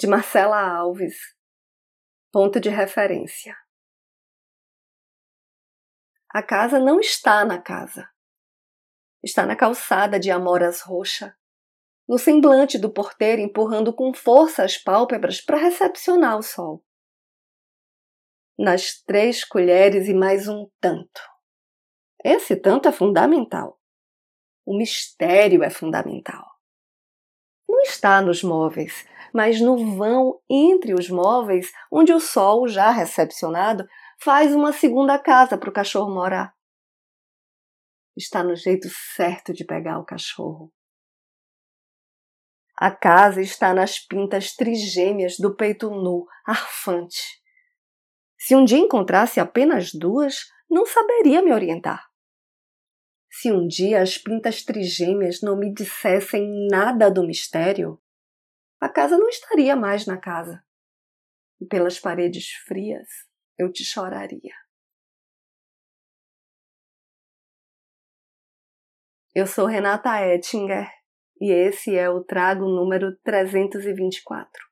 de Marcela Alves. Ponto de referência. A casa não está na casa. Está na calçada de amoras roxa, no semblante do porteiro empurrando com força as pálpebras para recepcionar o sol. Nas três colheres e mais um tanto. Esse tanto é fundamental. O mistério é fundamental. Não está nos móveis, mas no vão entre os móveis, onde o sol, já recepcionado, faz uma segunda casa para o cachorro morar. Está no jeito certo de pegar o cachorro. A casa está nas pintas trigêmeas do peito nu, arfante. Se um dia encontrasse apenas duas, não saberia me orientar. Se um dia as pintas trigêmeas não me dissessem nada do mistério, a casa não estaria mais na casa. E pelas paredes frias eu te choraria. Eu sou Renata Ettinger e esse é o trago número 324.